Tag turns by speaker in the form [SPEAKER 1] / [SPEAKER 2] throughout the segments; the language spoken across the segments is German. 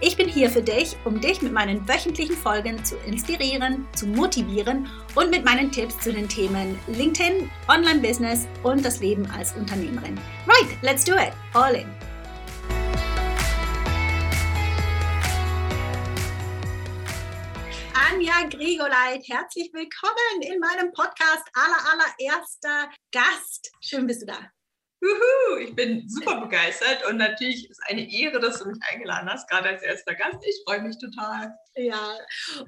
[SPEAKER 1] Ich bin hier für dich, um dich mit meinen wöchentlichen Folgen zu inspirieren, zu motivieren und mit meinen Tipps zu den Themen LinkedIn, Online-Business und das Leben als Unternehmerin. Right, let's do it. All in. Anja Grigoleit, herzlich willkommen in meinem Podcast. Aller, allererster Gast. Schön bist du da.
[SPEAKER 2] Juhu, ich bin super begeistert und natürlich ist eine Ehre, dass du mich eingeladen hast, gerade als erster Gast. Ich freue mich total.
[SPEAKER 1] Ja,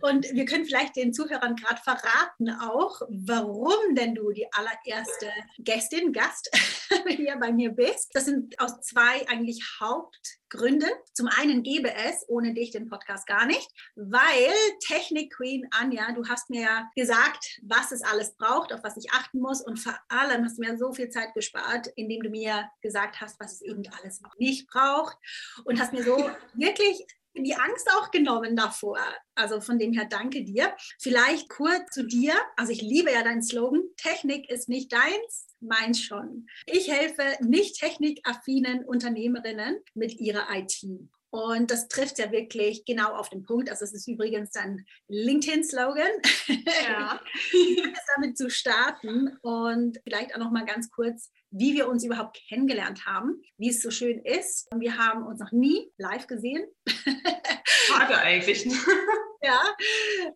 [SPEAKER 1] und wir können vielleicht den Zuhörern gerade verraten auch, warum denn du die allererste Gästin, Gast hier bei mir bist. Das sind aus zwei eigentlich Hauptgründen. Zum einen gäbe es ohne dich den Podcast gar nicht, weil Technik Queen Anja, du hast mir ja gesagt, was es alles braucht, auf was ich achten muss und vor allem hast du mir so viel Zeit gespart, indem du mir gesagt hast, was es eben alles nicht braucht und hast mir so wirklich die Angst auch genommen davor. Also von dem her danke dir. Vielleicht kurz zu dir. Also ich liebe ja deinen Slogan. Technik ist nicht deins, meins schon. Ich helfe nicht technikaffinen Unternehmerinnen mit ihrer IT. Und das trifft ja wirklich genau auf den Punkt. Also es ist übrigens ein LinkedIn-Slogan. Ja. damit zu starten und vielleicht auch noch mal ganz kurz, wie wir uns überhaupt kennengelernt haben, wie es so schön ist. Wir haben uns noch nie live gesehen.
[SPEAKER 2] Schade eigentlich.
[SPEAKER 1] ja,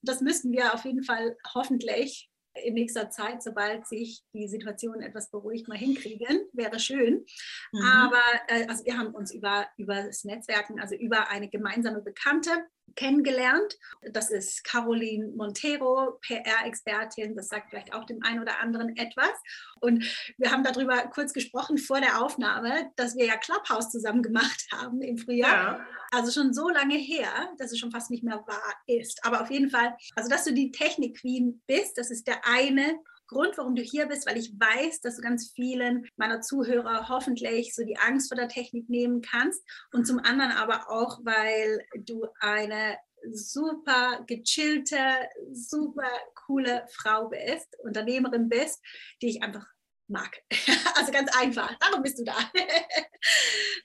[SPEAKER 1] das müssten wir auf jeden Fall hoffentlich in nächster Zeit, sobald sich die Situation etwas beruhigt, mal hinkriegen. Wäre schön. Mhm. Aber äh, also wir haben uns über, über das Netzwerken, also über eine gemeinsame Bekannte kennengelernt. Das ist Caroline Montero, PR-Expertin. Das sagt vielleicht auch dem einen oder anderen etwas. Und wir haben darüber kurz gesprochen vor der Aufnahme, dass wir ja Clubhouse zusammen gemacht haben im Frühjahr. Ja. Also schon so lange her, dass es schon fast nicht mehr wahr ist. Aber auf jeden Fall, also dass du die Technik-Queen bist, das ist der eine Grund, warum du hier bist, weil ich weiß, dass du ganz vielen meiner Zuhörer hoffentlich so die Angst vor der Technik nehmen kannst. Und zum anderen aber auch, weil du eine super gechillte, super coole Frau bist, Unternehmerin bist, die ich einfach mag. Also ganz einfach. Darum bist du da.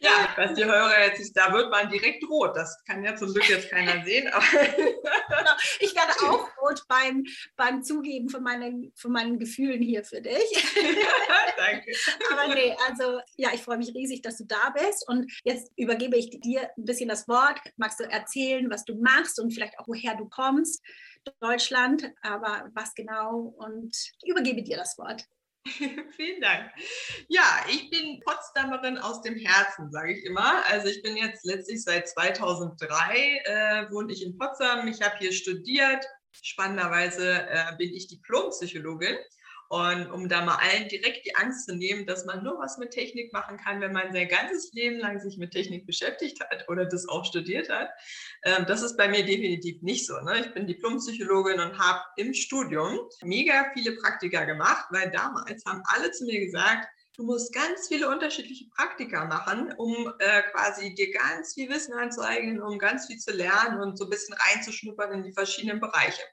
[SPEAKER 2] Ja, was die Hörer jetzt da wird man direkt rot. Das kann ja zum Glück jetzt keiner sehen. Genau.
[SPEAKER 1] Ich werde auch rot beim, beim Zugeben von meinen, von meinen Gefühlen hier für dich. Danke. Aber nee, also ja, ich freue mich riesig, dass du da bist. Und jetzt übergebe ich dir ein bisschen das Wort. Magst du erzählen, was du machst und vielleicht auch, woher du kommst? Deutschland, aber was genau? Und ich übergebe dir das Wort.
[SPEAKER 2] Vielen Dank. Ja, ich bin Potsdamerin aus dem Herzen, sage ich immer. Also ich bin jetzt letztlich seit 2003 äh, wohne ich in Potsdam. Ich habe hier studiert. Spannenderweise äh, bin ich Diplompsychologin und um da mal allen direkt die Angst zu nehmen, dass man nur was mit Technik machen kann, wenn man sein ganzes Leben lang sich mit Technik beschäftigt hat oder das auch studiert hat, ähm, das ist bei mir definitiv nicht so. Ne? Ich bin Diplompsychologin und habe im Studium mega viele Praktika gemacht, weil damals haben alle zu mir gesagt, du musst ganz viele unterschiedliche Praktika machen, um äh, quasi dir ganz viel Wissen anzueignen, um ganz viel zu lernen und so ein bisschen reinzuschnuppern in die verschiedenen Bereiche.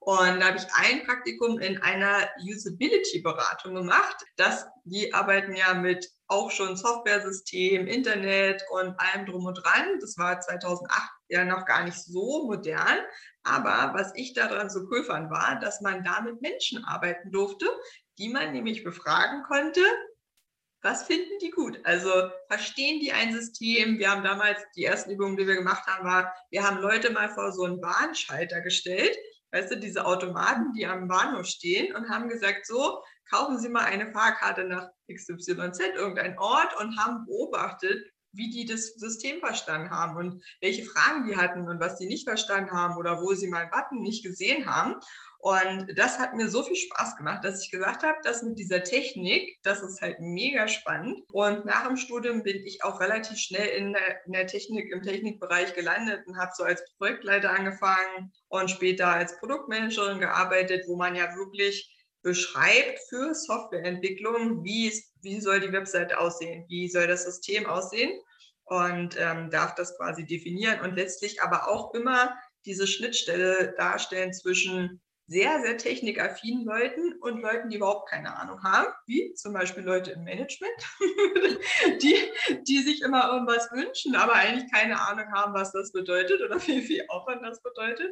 [SPEAKER 2] Und da habe ich ein Praktikum in einer Usability-Beratung gemacht. Das, die arbeiten ja mit auch schon Software-System, Internet und allem drum und dran. Das war 2008 ja noch gar nicht so modern. Aber was ich daran so cool fand, war, dass man da mit Menschen arbeiten durfte, die man nämlich befragen konnte, was finden die gut? Also verstehen die ein System? Wir haben damals die ersten Übungen, die wir gemacht haben, war, wir haben Leute mal vor so einen Bahnschalter gestellt, weißt du, diese Automaten, die am Bahnhof stehen und haben gesagt, so, kaufen Sie mal eine Fahrkarte nach XYZ, irgendein Ort und haben beobachtet, wie die das System verstanden haben und welche Fragen die hatten und was die nicht verstanden haben oder wo sie mal einen Button nicht gesehen haben. Und das hat mir so viel Spaß gemacht, dass ich gesagt habe, das mit dieser Technik, das ist halt mega spannend. Und nach dem Studium bin ich auch relativ schnell in der, in der Technik, im Technikbereich gelandet und habe so als Projektleiter angefangen und später als Produktmanagerin gearbeitet, wo man ja wirklich beschreibt für Softwareentwicklung, wie, wie soll die Webseite aussehen, wie soll das System aussehen? Und ähm, darf das quasi definieren und letztlich aber auch immer diese Schnittstelle darstellen zwischen sehr, sehr technikaffinen Leuten und Leuten, die überhaupt keine Ahnung haben, wie zum Beispiel Leute im Management, die, die sich immer irgendwas wünschen, aber eigentlich keine Ahnung haben, was das bedeutet oder wie viel Aufwand das bedeutet.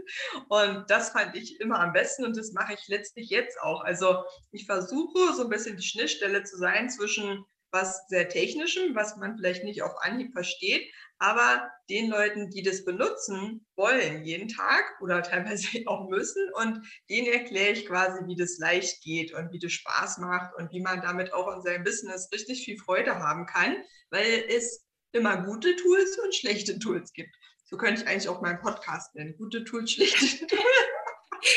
[SPEAKER 2] Und das fand ich immer am besten und das mache ich letztlich jetzt auch. Also ich versuche so ein bisschen die Schnittstelle zu sein zwischen was sehr Technischem, was man vielleicht nicht auf Anhieb versteht, aber den Leuten, die das benutzen wollen jeden Tag oder teilweise auch müssen und denen erkläre ich quasi, wie das leicht geht und wie das Spaß macht und wie man damit auch in seinem Business richtig viel Freude haben kann, weil es immer gute Tools und schlechte Tools gibt. So könnte ich eigentlich auch meinen Podcast nennen. Gute Tools, schlechte Tools.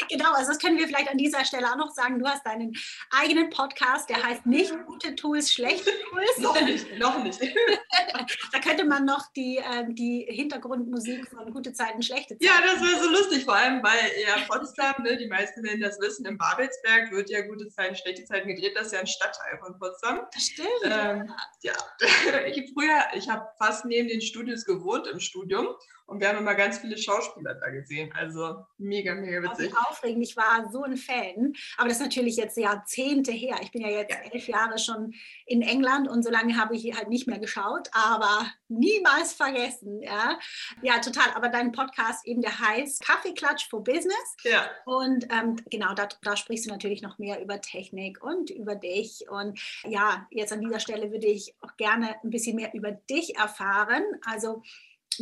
[SPEAKER 1] Genau, also das können wir vielleicht an dieser Stelle auch noch sagen. Du hast deinen eigenen Podcast, der heißt nicht gute Tools, schlechte Tools.
[SPEAKER 2] noch nicht, noch nicht.
[SPEAKER 1] da könnte man noch die, äh, die Hintergrundmusik von gute Zeiten, schlechte Zeiten.
[SPEAKER 2] Ja, das wäre so lustig, vor allem weil ja Potsdam, ne, die meisten werden das wissen, im Babelsberg wird ja gute Zeiten, schlechte Zeiten gedreht. Das ist ja ein Stadtteil von Potsdam.
[SPEAKER 1] Stimmt.
[SPEAKER 2] Ähm, ja, ich habe früher, ich habe fast neben den Studios gewohnt im Studium und wir haben immer ganz viele Schauspieler da gesehen. Also mega, mega witzig.
[SPEAKER 1] Aufregend. Ich war so ein Fan. Aber das ist natürlich jetzt Jahrzehnte her. Ich bin ja jetzt ja. elf Jahre schon in England und so lange habe ich halt nicht mehr geschaut, aber niemals vergessen. Ja, ja total. Aber dein Podcast eben, der heißt Kaffeeklatsch for Business.
[SPEAKER 2] Ja.
[SPEAKER 1] Und ähm, genau, da, da sprichst du natürlich noch mehr über Technik und über dich. Und ja, jetzt an dieser Stelle würde ich auch gerne ein bisschen mehr über dich erfahren. Also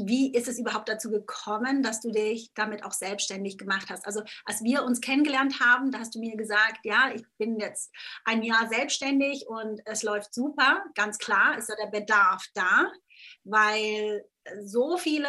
[SPEAKER 1] wie ist es überhaupt dazu gekommen, dass du dich damit auch selbstständig gemacht hast? Also als wir uns kennengelernt haben, da hast du mir gesagt, ja, ich bin jetzt ein Jahr selbstständig und es läuft super. Ganz klar ist ja der Bedarf da, weil so viele,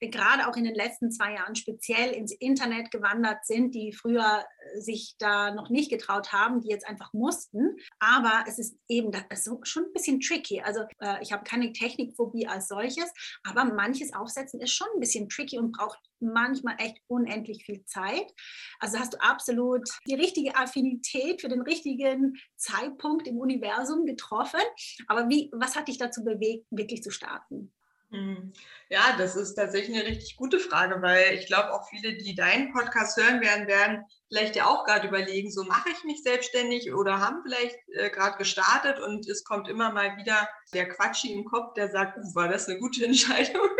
[SPEAKER 1] gerade auch in den letzten zwei Jahren, speziell ins Internet gewandert sind, die früher äh, sich da noch nicht getraut haben, die jetzt einfach mussten. Aber es ist eben ist schon ein bisschen tricky. Also äh, ich habe keine Technikphobie als solches, aber manches Aufsetzen ist schon ein bisschen tricky und braucht manchmal echt unendlich viel Zeit. Also hast du absolut die richtige Affinität für den richtigen Zeitpunkt im Universum getroffen. Aber wie, was hat dich dazu bewegt, wirklich zu starten?
[SPEAKER 2] Hm. Ja, das ist tatsächlich eine richtig gute Frage, weil ich glaube auch viele, die deinen Podcast hören werden, werden vielleicht ja auch gerade überlegen, so mache ich mich selbstständig oder haben vielleicht äh, gerade gestartet und es kommt immer mal wieder der Quatschi im Kopf, der sagt, war das eine gute Entscheidung?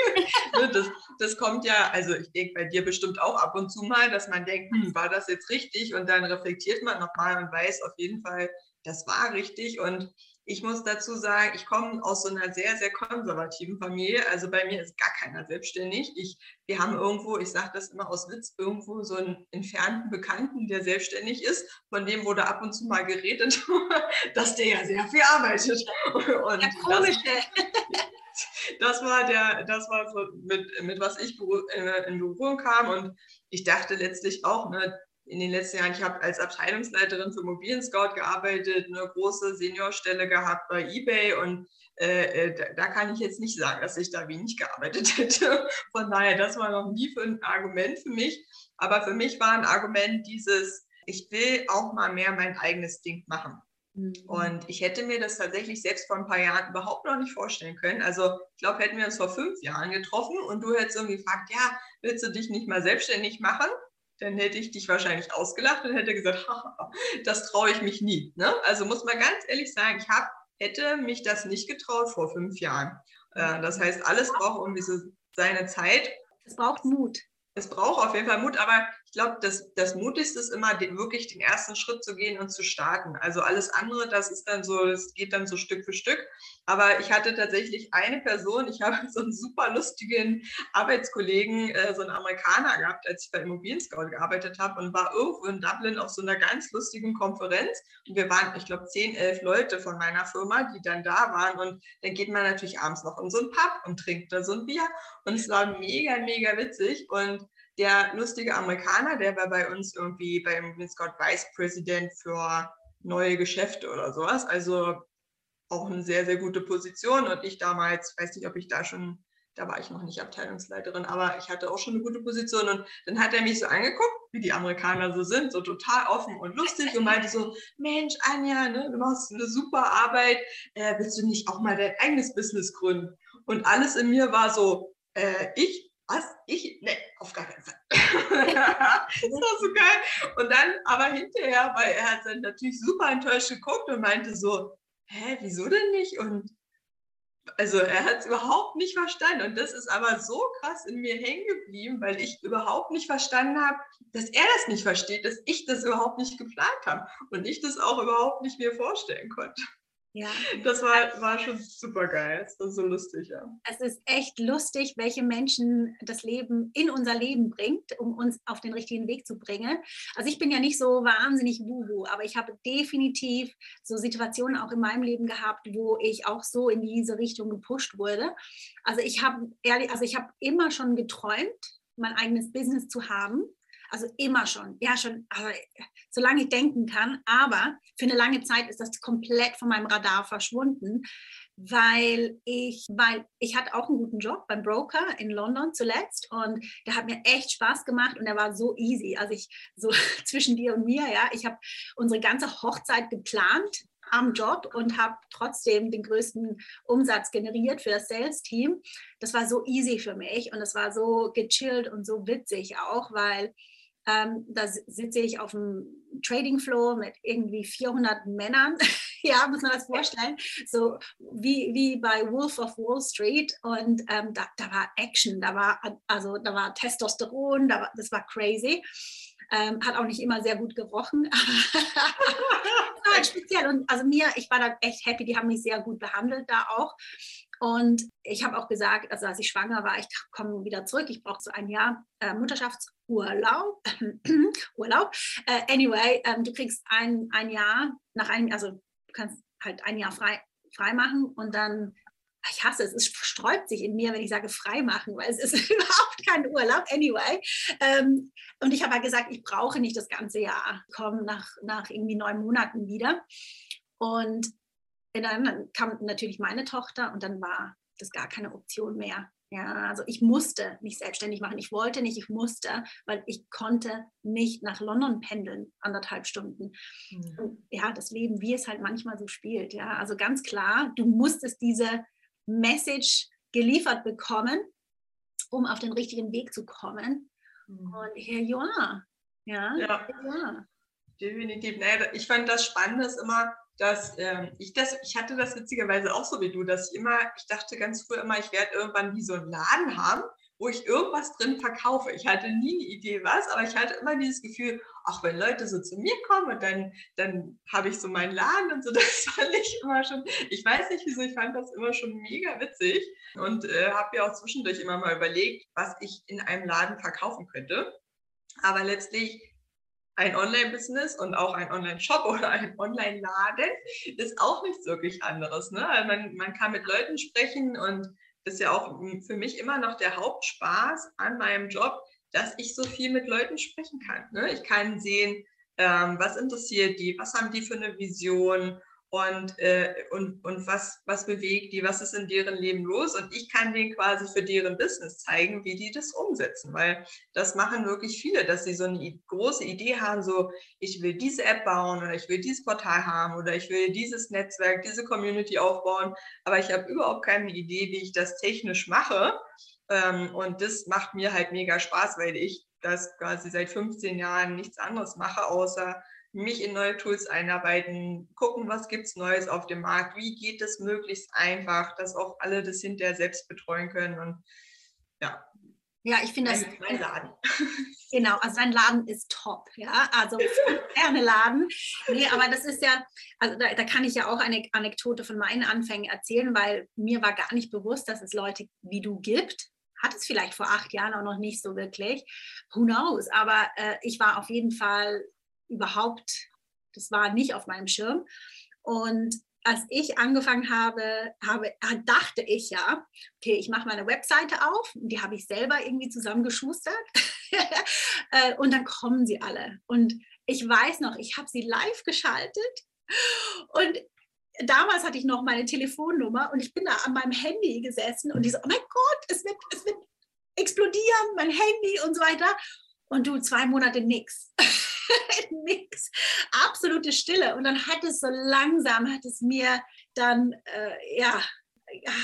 [SPEAKER 2] Ne, das, das kommt ja, also ich denke bei dir bestimmt auch ab und zu mal, dass man denkt, hm, war das jetzt richtig? Und dann reflektiert man nochmal und weiß auf jeden Fall, das war richtig und ich muss dazu sagen, ich komme aus so einer sehr, sehr konservativen Familie. Also bei mir ist gar keiner selbstständig. Ich, wir haben irgendwo, ich sage das immer aus Witz, irgendwo so einen entfernten Bekannten, der selbstständig ist. Von dem wurde ab und zu mal geredet, dass der ja sehr viel arbeitet.
[SPEAKER 1] Und ja, komisch.
[SPEAKER 2] Das, das, war der, das war so mit, mit was ich äh, in Berührung kam. Und ich dachte letztlich auch, ne, in den letzten Jahren, ich habe als Abteilungsleiterin für Immobilien Scout gearbeitet, eine große Seniorstelle gehabt bei eBay und äh, äh, da, da, kann ich jetzt nicht sagen, dass ich da wenig gearbeitet hätte. Von daher, das war noch nie für ein Argument für mich. Aber für mich war ein Argument dieses, ich will auch mal mehr mein eigenes Ding machen. Mhm. Und ich hätte mir das tatsächlich selbst vor ein paar Jahren überhaupt noch nicht vorstellen können. Also ich glaube, hätten wir uns vor fünf Jahren getroffen und du hättest irgendwie gefragt, ja, willst du dich nicht mal selbstständig machen? Dann hätte ich dich wahrscheinlich ausgelacht und hätte gesagt, das traue ich mich nie. Ne? Also muss man ganz ehrlich sagen, ich hab, hätte mich das nicht getraut vor fünf Jahren. Äh, das heißt, alles braucht irgendwie so seine Zeit.
[SPEAKER 1] Es braucht Mut.
[SPEAKER 2] Es braucht auf jeden Fall Mut, aber ich glaube, das, das Mutigste ist immer, den, wirklich den ersten Schritt zu gehen und zu starten. Also alles andere, das ist dann so, es geht dann so Stück für Stück. Aber ich hatte tatsächlich eine Person, ich habe so einen super lustigen Arbeitskollegen, äh, so einen Amerikaner gehabt, als ich bei Immobilien Scout gearbeitet habe und war irgendwo in Dublin auf so einer ganz lustigen Konferenz. Und wir waren, ich glaube, zehn, elf Leute von meiner Firma, die dann da waren. Und dann geht man natürlich abends noch in so einen Pub und trinkt da so ein Bier. Und es war mega, mega witzig. Und der lustige Amerikaner, der war bei uns irgendwie beim Scout Vice President für neue Geschäfte oder sowas. Also auch eine sehr, sehr gute Position. Und ich damals, weiß nicht, ob ich da schon, da war ich noch nicht Abteilungsleiterin, aber ich hatte auch schon eine gute Position. Und dann hat er mich so angeguckt, wie die Amerikaner so sind, so total offen und lustig und meinte so, Mensch, Anja, ne, du machst eine super Arbeit, äh, willst du nicht auch mal dein eigenes Business gründen? Und alles in mir war so, äh, ich was? Ich? Nee, auf gar keinen Fall. das war so geil. Und dann aber hinterher, weil er hat dann natürlich super enttäuscht geguckt und meinte so, hä, wieso denn nicht? Und also er hat es überhaupt nicht verstanden. Und das ist aber so krass in mir hängen geblieben, weil ich überhaupt nicht verstanden habe, dass er das nicht versteht, dass ich das überhaupt nicht geplant habe und ich das auch überhaupt nicht mir vorstellen konnte. Ja. Das war, war schon super geil. Es war so lustig, ja.
[SPEAKER 1] Es ist echt lustig, welche Menschen das Leben in unser Leben bringt, um uns auf den richtigen Weg zu bringen. Also ich bin ja nicht so wahnsinnig wuhu, aber ich habe definitiv so Situationen auch in meinem Leben gehabt, wo ich auch so in diese Richtung gepusht wurde. Also ich habe ehrlich, also ich habe immer schon geträumt, mein eigenes Business zu haben. Also immer schon, ja schon, aber solange ich denken kann. Aber für eine lange Zeit ist das komplett von meinem Radar verschwunden, weil ich, weil ich hatte auch einen guten Job beim Broker in London zuletzt und der hat mir echt Spaß gemacht und er war so easy. Also ich so zwischen dir und mir, ja, ich habe unsere ganze Hochzeit geplant am Job und habe trotzdem den größten Umsatz generiert für das Sales-Team. Das war so easy für mich und es war so gechillt und so witzig auch, weil ähm, da sitze ich auf dem Trading Floor mit irgendwie 400 Männern. ja, muss man das vorstellen. So wie, wie bei Wolf of Wall Street. Und ähm, da, da war Action, da war, also, da war Testosteron, da war, das war crazy. Ähm, hat auch nicht immer sehr gut gerochen, halt speziell. Und also mir, ich war da echt happy, die haben mich sehr gut behandelt da auch. Und ich habe auch gesagt, also als ich schwanger war, ich komme wieder zurück, ich brauche so ein Jahr äh, Mutterschaftsurlaub. Urlaub. Äh, anyway, ähm, du kriegst ein, ein Jahr nach einem, also du kannst halt ein Jahr frei, frei machen und dann ich hasse es, es sträubt sich in mir, wenn ich sage frei machen, weil es ist überhaupt kein Urlaub, anyway. Ähm, und ich habe halt gesagt, ich brauche nicht das ganze Jahr, komme nach, nach irgendwie neun Monaten wieder. Und dann kam natürlich meine Tochter und dann war das gar keine Option mehr. Ja, also ich musste mich selbstständig machen. Ich wollte nicht, ich musste, weil ich konnte nicht nach London pendeln, anderthalb Stunden. Mhm. Und ja, das Leben, wie es halt manchmal so spielt. Ja, also ganz klar, du musstest diese Message geliefert bekommen, um auf den richtigen Weg zu kommen. Mhm. Und here you are. Ja, ja. Here you are.
[SPEAKER 2] definitiv. Nee, ich fand das Spannende ist immer, dass ähm, ich das, ich hatte das witzigerweise auch so wie du, dass ich immer, ich dachte ganz früh immer, ich werde irgendwann wie so einen Laden haben, wo ich irgendwas drin verkaufe. Ich hatte nie eine Idee was, aber ich hatte immer dieses Gefühl, ach, wenn Leute so zu mir kommen und dann, dann habe ich so meinen Laden und so, das fand ich immer schon, ich weiß nicht wieso, ich fand das immer schon mega witzig und äh, habe ja auch zwischendurch immer mal überlegt, was ich in einem Laden verkaufen könnte. Aber letztlich ein Online-Business und auch ein Online-Shop oder ein Online-Laden ist auch nichts wirklich anderes. Ne? Man, man kann mit Leuten sprechen und das ist ja auch für mich immer noch der Hauptspaß an meinem Job, dass ich so viel mit Leuten sprechen kann. Ne? Ich kann sehen, ähm, was interessiert die, was haben die für eine Vision und, äh, und, und was, was bewegt die, was ist in deren Leben los? Und ich kann denen quasi für deren Business zeigen, wie die das umsetzen, weil das machen wirklich viele, dass sie so eine große Idee haben, so ich will diese App bauen oder ich will dieses Portal haben oder ich will dieses Netzwerk, diese Community aufbauen, aber ich habe überhaupt keine Idee, wie ich das technisch mache. Ähm, und das macht mir halt mega Spaß, weil ich das quasi seit 15 Jahren nichts anderes mache, außer mich in neue Tools einarbeiten, gucken, was gibt es Neues auf dem Markt, wie geht es möglichst einfach, dass auch alle das hinterher selbst betreuen können. Und ja,
[SPEAKER 1] Ja, ich finde das. Mein Laden. Genau, also sein Laden ist top, ja. Also gerne Laden. Nee, aber das ist ja, also da, da, kann ich ja auch eine Anekdote von meinen Anfängen erzählen, weil mir war gar nicht bewusst, dass es Leute wie du gibt. Hat es vielleicht vor acht Jahren auch noch nicht so wirklich. Who knows? Aber äh, ich war auf jeden Fall überhaupt, das war nicht auf meinem Schirm. Und als ich angefangen habe, habe, dachte ich ja, okay, ich mache meine Webseite auf, die habe ich selber irgendwie zusammengeschustert äh, und dann kommen sie alle. Und ich weiß noch, ich habe sie live geschaltet und damals hatte ich noch meine Telefonnummer und ich bin da an meinem Handy gesessen und die so, oh mein Gott, es wird, es wird explodieren, mein Handy und so weiter. Und du, zwei Monate nix. nix. Absolute Stille. Und dann hat es so langsam, hat es mir dann, äh, ja,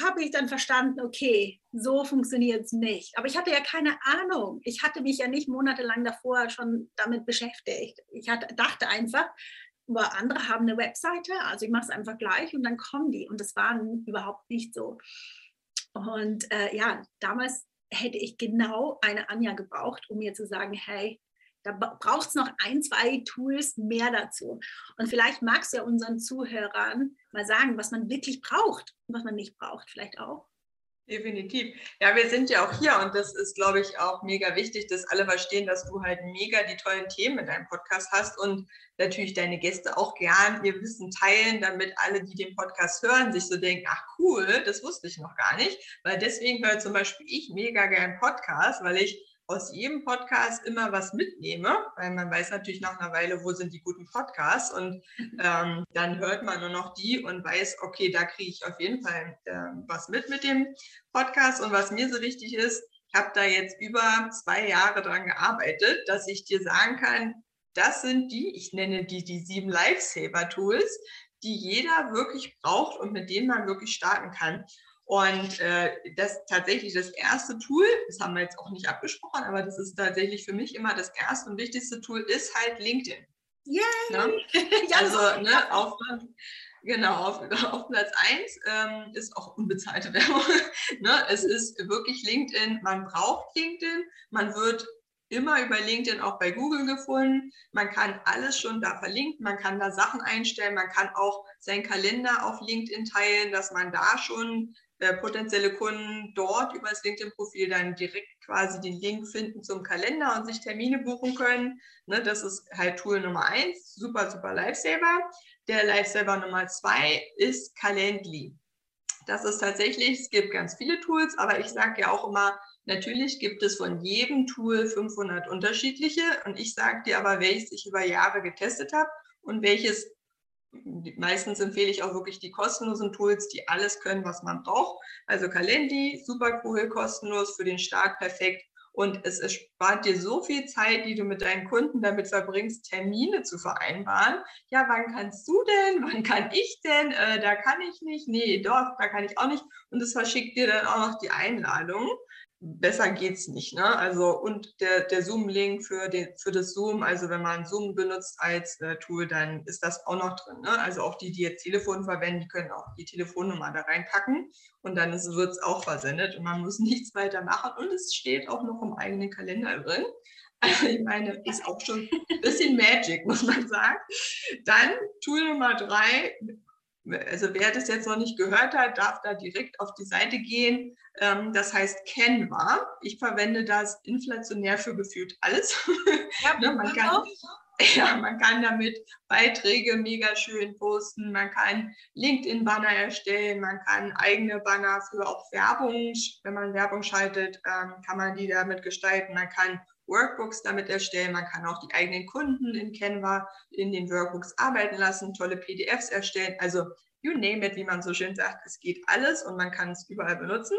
[SPEAKER 1] habe ich dann verstanden, okay, so funktioniert es nicht. Aber ich hatte ja keine Ahnung. Ich hatte mich ja nicht monatelang davor schon damit beschäftigt. Ich hatte, dachte einfach, aber andere haben eine Webseite, also ich mache es einfach gleich und dann kommen die. Und das war überhaupt nicht so. Und äh, ja, damals hätte ich genau eine Anja gebraucht, um mir zu sagen, hey, da braucht es noch ein, zwei Tools mehr dazu. Und vielleicht magst du ja unseren Zuhörern mal sagen, was man wirklich braucht und was man nicht braucht, vielleicht auch.
[SPEAKER 2] Definitiv. Ja, wir sind ja auch hier und das ist, glaube ich, auch mega wichtig, dass alle verstehen, dass du halt mega die tollen Themen in deinem Podcast hast und natürlich deine Gäste auch gern ihr Wissen teilen, damit alle, die den Podcast hören, sich so denken, ach cool, das wusste ich noch gar nicht. Weil deswegen höre zum Beispiel ich mega gern Podcast, weil ich aus jedem Podcast immer was mitnehme, weil man weiß natürlich nach einer Weile, wo sind die guten Podcasts und ähm, dann hört man nur noch die und weiß, okay, da kriege ich auf jeden Fall äh, was mit mit dem Podcast und was mir so wichtig ist, ich habe da jetzt über zwei Jahre dran gearbeitet, dass ich dir sagen kann, das sind die, ich nenne die die sieben Lifesaver-Tools, die jeder wirklich braucht und mit denen man wirklich starten kann. Und äh, das tatsächlich das erste Tool, das haben wir jetzt auch nicht abgesprochen, aber das ist tatsächlich für mich immer das erste und wichtigste Tool, ist halt LinkedIn.
[SPEAKER 1] Yay! Ne?
[SPEAKER 2] also ne, auf, genau, auf, auf Platz 1 ähm, ist auch unbezahlte Werbung. ne? Es ist wirklich LinkedIn, man braucht LinkedIn, man wird immer über LinkedIn auch bei Google gefunden. Man kann alles schon da verlinken, man kann da Sachen einstellen, man kann auch seinen Kalender auf LinkedIn teilen, dass man da schon äh, potenzielle Kunden dort über das LinkedIn-Profil dann direkt quasi den Link finden zum Kalender und sich Termine buchen können. Ne, das ist halt Tool Nummer eins, super, super Lifesaver. Der Lifesaver Nummer zwei ist Calendly. Das ist tatsächlich, es gibt ganz viele Tools, aber ich sage ja auch immer, natürlich gibt es von jedem Tool 500 unterschiedliche und ich sage dir aber, welches ich über Jahre getestet habe und welches meistens empfehle ich auch wirklich die kostenlosen Tools, die alles können, was man braucht. Also Calendly, super cool, kostenlos für den Start, perfekt. Und es erspart dir so viel Zeit, die du mit deinen Kunden damit verbringst, Termine zu vereinbaren. Ja, wann kannst du denn? Wann kann ich denn? Äh, da kann ich nicht. Nee, doch, da kann ich auch nicht. Und es verschickt dir dann auch noch die Einladung besser geht's nicht. Ne? Also und der, der Zoom-Link für, für das Zoom, also wenn man Zoom benutzt als äh, Tool, dann ist das auch noch drin. Ne? Also auch die, die jetzt Telefon verwenden, die können auch die Telefonnummer da reinpacken und dann wird es auch versendet und man muss nichts weiter machen und es steht auch noch im eigenen Kalender drin. Also ich meine, ist auch schon ein bisschen Magic, muss man sagen. Dann Tool Nummer drei, also wer das jetzt noch nicht gehört hat, darf da direkt auf die Seite gehen. Ähm, das heißt Canva. Ich verwende das inflationär für gefühlt alles. Ja, ne, man, kann, ja, man kann damit Beiträge mega schön posten, man kann LinkedIn-Banner erstellen, man kann eigene Banner für auch Werbung, wenn man Werbung schaltet, ähm, kann man die damit gestalten. Man kann Workbooks damit erstellen. Man kann auch die eigenen Kunden in Canva in den Workbooks arbeiten lassen, tolle PDFs erstellen. Also you name it, wie man so schön sagt, es geht alles und man kann es überall benutzen.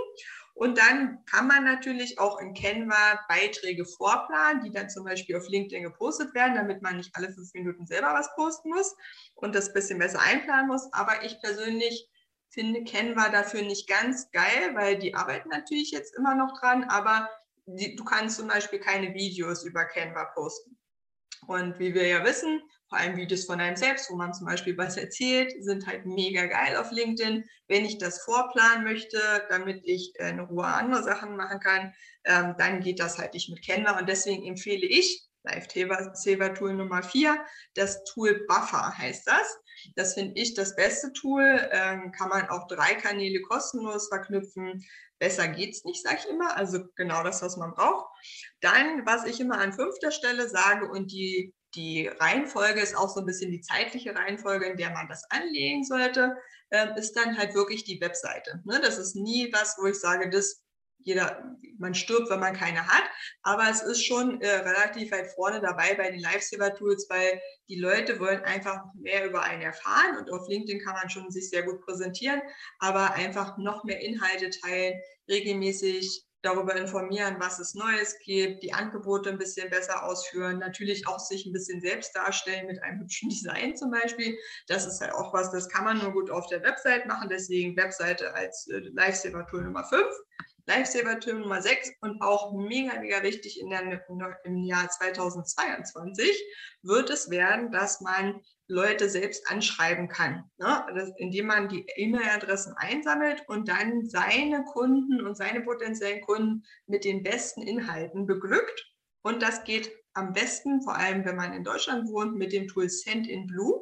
[SPEAKER 2] Und dann kann man natürlich auch in Canva Beiträge vorplanen, die dann zum Beispiel auf LinkedIn gepostet werden, damit man nicht alle fünf Minuten selber was posten muss und das ein bisschen besser einplanen muss. Aber ich persönlich finde Canva dafür nicht ganz geil, weil die arbeiten natürlich jetzt immer noch dran, aber die, du kannst zum Beispiel keine Videos über Canva posten. Und wie wir ja wissen, vor allem Videos von einem selbst, wo man zum Beispiel was erzählt, sind halt mega geil auf LinkedIn. Wenn ich das vorplanen möchte, damit ich äh, in Ruhe andere Sachen machen kann, ähm, dann geht das halt nicht mit Canva. Und deswegen empfehle ich Live-Saver Tool Nummer 4, das Tool Buffer heißt das. Das finde ich das beste Tool. Ähm, kann man auch drei Kanäle kostenlos verknüpfen. Besser geht es nicht, sage ich immer. Also genau das, was man braucht. Dann, was ich immer an fünfter Stelle sage und die die Reihenfolge ist auch so ein bisschen die zeitliche Reihenfolge, in der man das anlegen sollte, äh, ist dann halt wirklich die Webseite. Ne? Das ist nie was, wo ich sage, das jeder, man stirbt, wenn man keine hat, aber es ist schon äh, relativ weit vorne dabei bei den Lifesaver-Tools, weil die Leute wollen einfach mehr über einen erfahren und auf LinkedIn kann man schon sich sehr gut präsentieren, aber einfach noch mehr Inhalte teilen, regelmäßig darüber informieren, was es Neues gibt, die Angebote ein bisschen besser ausführen, natürlich auch sich ein bisschen selbst darstellen mit einem hübschen Design zum Beispiel. Das ist halt auch was, das kann man nur gut auf der Website machen, deswegen Webseite als äh, Lifesaver-Tool Nummer 5. Lifesaver-Tool Nummer 6 und auch mega, mega wichtig in der, im Jahr 2022 wird es werden, dass man Leute selbst anschreiben kann, ne? das, indem man die E-Mail-Adressen einsammelt und dann seine Kunden und seine potenziellen Kunden mit den besten Inhalten beglückt. Und das geht am besten, vor allem wenn man in Deutschland wohnt, mit dem Tool Send in Blue.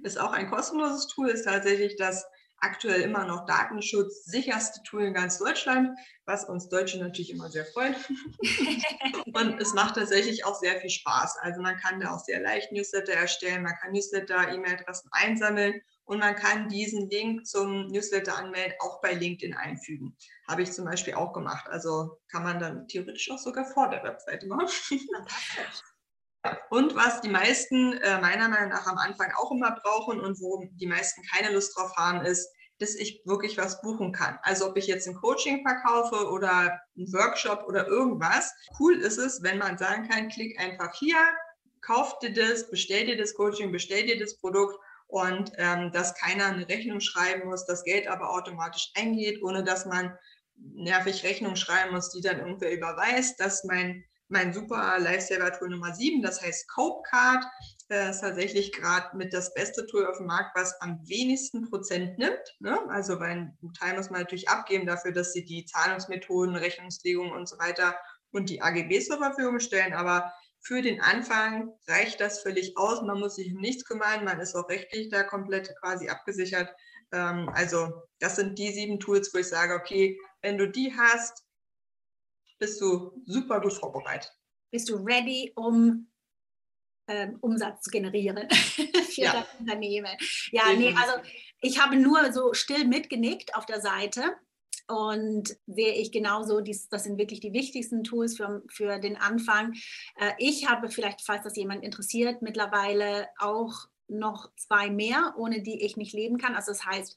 [SPEAKER 2] Ist auch ein kostenloses Tool, ist tatsächlich das aktuell immer noch datenschutzsicherste Tool in ganz Deutschland, was uns Deutsche natürlich immer sehr freut. und es macht tatsächlich auch sehr viel Spaß. Also man kann da auch sehr leicht Newsletter erstellen, man kann Newsletter, E-Mail-Adressen einsammeln und man kann diesen Link zum Newsletter anmelden auch bei LinkedIn einfügen. Habe ich zum Beispiel auch gemacht. Also kann man dann theoretisch auch sogar vor der Webseite machen. Und was die meisten äh, meiner Meinung nach am Anfang auch immer brauchen und wo die meisten keine Lust drauf haben, ist, dass ich wirklich was buchen kann. Also ob ich jetzt ein Coaching verkaufe oder einen Workshop oder irgendwas. Cool ist es, wenn man sagen kann, klick einfach hier, kauf dir das, bestell dir das Coaching, bestell dir das Produkt und ähm, dass keiner eine Rechnung schreiben muss, das Geld aber automatisch eingeht, ohne dass man nervig Rechnung schreiben muss, die dann irgendwer überweist, dass mein mein super Lifesaver-Tool Nummer 7, das heißt Copecard. Ist tatsächlich gerade mit das beste Tool auf dem Markt, was am wenigsten Prozent nimmt. Ne? Also weil ein Teil muss man natürlich abgeben dafür, dass sie die Zahlungsmethoden, Rechnungslegung und so weiter und die AGBs zur Verfügung stellen. Aber für den Anfang reicht das völlig aus. Man muss sich um nichts kümmern. Man ist auch rechtlich da komplett quasi abgesichert. Ähm, also das sind die sieben Tools, wo ich sage, okay, wenn du die hast, bist du super gut vorbereitet.
[SPEAKER 1] Bist du ready, um ähm, Umsatz zu generieren für ja. dein Unternehmen? Ja, nee, also ich habe nur so still mitgenickt auf der Seite und sehe ich genauso, dies, das sind wirklich die wichtigsten Tools für, für den Anfang. Äh, ich habe vielleicht, falls das jemand interessiert, mittlerweile auch noch zwei mehr, ohne die ich nicht leben kann. Also das heißt,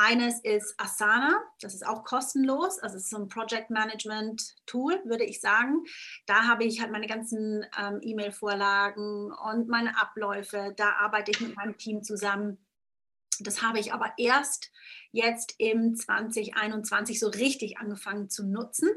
[SPEAKER 1] Eines ist Asana, das ist auch kostenlos, also es ist so ein Project Management Tool, würde ich sagen. Da habe ich halt meine ganzen ähm, E-Mail-Vorlagen und meine Abläufe. Da arbeite ich mit meinem Team zusammen. Das habe ich aber erst jetzt im 2021 so richtig angefangen zu nutzen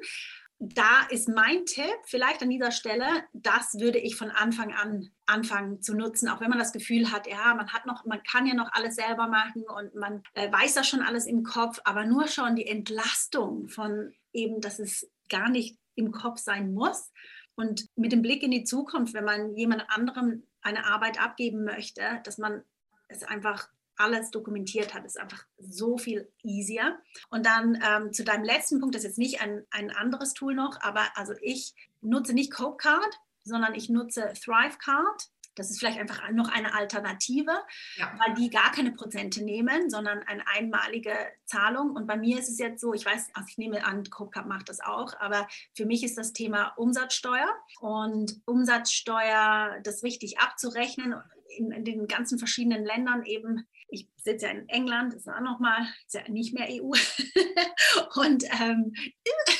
[SPEAKER 1] da ist mein Tipp vielleicht an dieser Stelle, das würde ich von Anfang an anfangen zu nutzen, auch wenn man das Gefühl hat, ja, man hat noch, man kann ja noch alles selber machen und man äh, weiß das schon alles im Kopf, aber nur schon die Entlastung von eben, dass es gar nicht im Kopf sein muss. Und mit dem Blick in die Zukunft, wenn man jemand anderem eine Arbeit abgeben möchte, dass man es einfach alles dokumentiert hat, ist einfach so viel easier. Und dann ähm, zu deinem letzten Punkt, das ist jetzt nicht ein, ein anderes Tool noch, aber also ich nutze nicht Copecard, sondern ich nutze ThriveCard. Das ist vielleicht einfach noch eine Alternative, ja. weil die gar keine Prozente nehmen, sondern eine einmalige Zahlung. Und bei mir ist es jetzt so, ich weiß, also ich nehme an, CoCup macht das auch, aber für mich ist das Thema Umsatzsteuer und Umsatzsteuer, das richtig abzurechnen in, in den ganzen verschiedenen Ländern eben ich sitze ja in England, ist auch nochmal, ist ja nicht mehr EU. und ähm,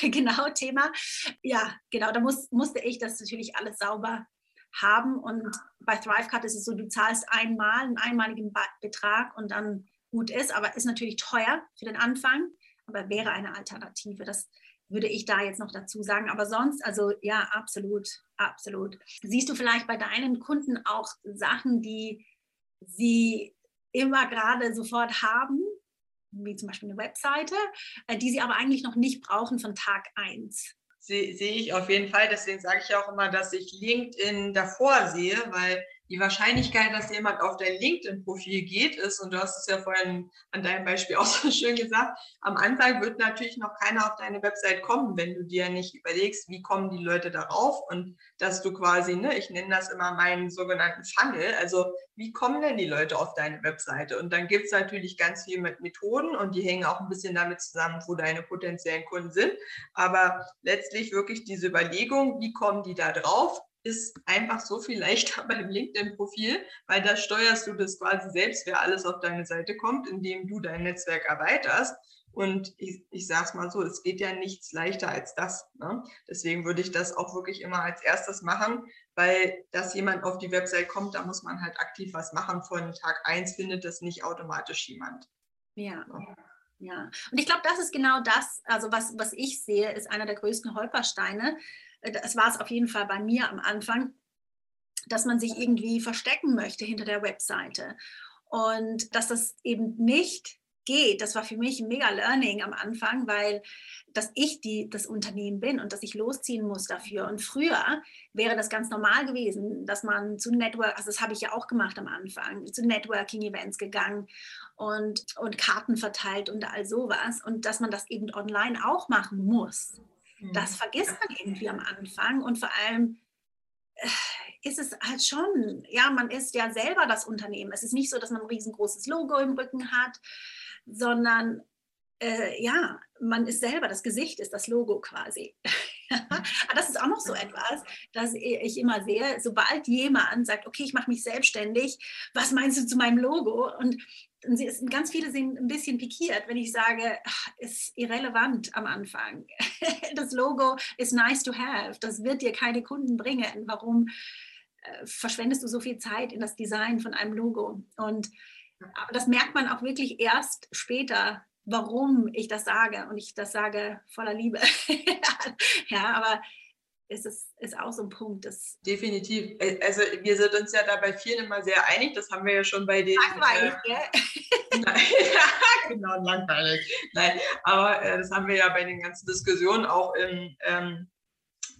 [SPEAKER 1] genau Thema. Ja, genau, da muss, musste ich das natürlich alles sauber haben. Und bei Thrivecard ist es so, du zahlst einmal einen einmaligen Betrag und dann gut ist, aber ist natürlich teuer für den Anfang, aber wäre eine Alternative. Das würde ich da jetzt noch dazu sagen. Aber sonst, also ja, absolut, absolut. Siehst du vielleicht bei deinen Kunden auch Sachen, die sie immer gerade sofort haben, wie zum Beispiel eine Webseite, äh, die sie aber eigentlich noch nicht brauchen von Tag 1?
[SPEAKER 2] Sehe seh ich auf jeden Fall. Deswegen sage ich auch immer, dass ich LinkedIn davor sehe, weil die Wahrscheinlichkeit, dass jemand auf dein LinkedIn-Profil geht, ist, und du hast es ja vorhin an deinem Beispiel auch so schön gesagt, am Anfang wird natürlich noch keiner auf deine Website kommen, wenn du dir nicht überlegst, wie kommen die Leute darauf und dass du quasi, ne, ich nenne das immer meinen sogenannten Funnel, also wie kommen denn die Leute auf deine Webseite? Und dann gibt es natürlich ganz viel mit Methoden und die hängen auch ein bisschen damit zusammen, wo deine potenziellen Kunden sind. Aber letztlich wirklich diese Überlegung, wie kommen die da drauf? Ist einfach so viel leichter beim LinkedIn-Profil, weil da steuerst du das quasi selbst, wer alles auf deine Seite kommt, indem du dein Netzwerk erweiterst. Und ich, ich sage es mal so, es geht ja nichts leichter als das. Ne? Deswegen würde ich das auch wirklich immer als erstes machen, weil dass jemand auf die Website kommt, da muss man halt aktiv was machen. Von Tag 1 findet das nicht automatisch jemand.
[SPEAKER 1] Ja. ja. Ja, und ich glaube, das ist genau das, also was, was ich sehe, ist einer der größten Holpersteine, das war es auf jeden Fall bei mir am Anfang, dass man sich irgendwie verstecken möchte hinter der Webseite. Und dass das eben nicht geht, das war für mich ein mega Learning am Anfang, weil dass ich die, das Unternehmen bin und dass ich losziehen muss dafür. Und früher wäre das ganz normal gewesen, dass man zu Network, also das habe ich ja auch gemacht am Anfang, zu Networking-Events gegangen und, und Karten verteilt und all sowas. Und dass man das eben online auch machen muss. Das mhm. vergisst man irgendwie am Anfang und vor allem äh, ist es halt schon, ja, man ist ja selber das Unternehmen. Es ist nicht so, dass man ein riesengroßes Logo im Rücken hat, sondern äh, ja, man ist selber, das Gesicht ist das Logo quasi. Aber das ist auch noch so etwas, dass ich immer sehe, sobald jemand sagt, okay, ich mache mich selbstständig, was meinst du zu meinem Logo? Und sie ist, ganz viele sind ein bisschen pikiert, wenn ich sage, ach, ist irrelevant am Anfang. Das Logo ist nice to have. Das wird dir keine Kunden bringen. Warum äh, verschwendest du so viel Zeit in das Design von einem Logo? Und das merkt man auch wirklich erst später, warum ich das sage. Und ich das sage voller Liebe. ja, aber ist es ist auch so ein Punkt. Dass
[SPEAKER 2] Definitiv. Also wir sind uns ja da bei vielen immer sehr einig. Das haben wir ja schon bei den. Langweilig, äh, Nein, genau, langweilig. Nein, aber äh, das haben wir ja bei den ganzen Diskussionen auch im, ähm,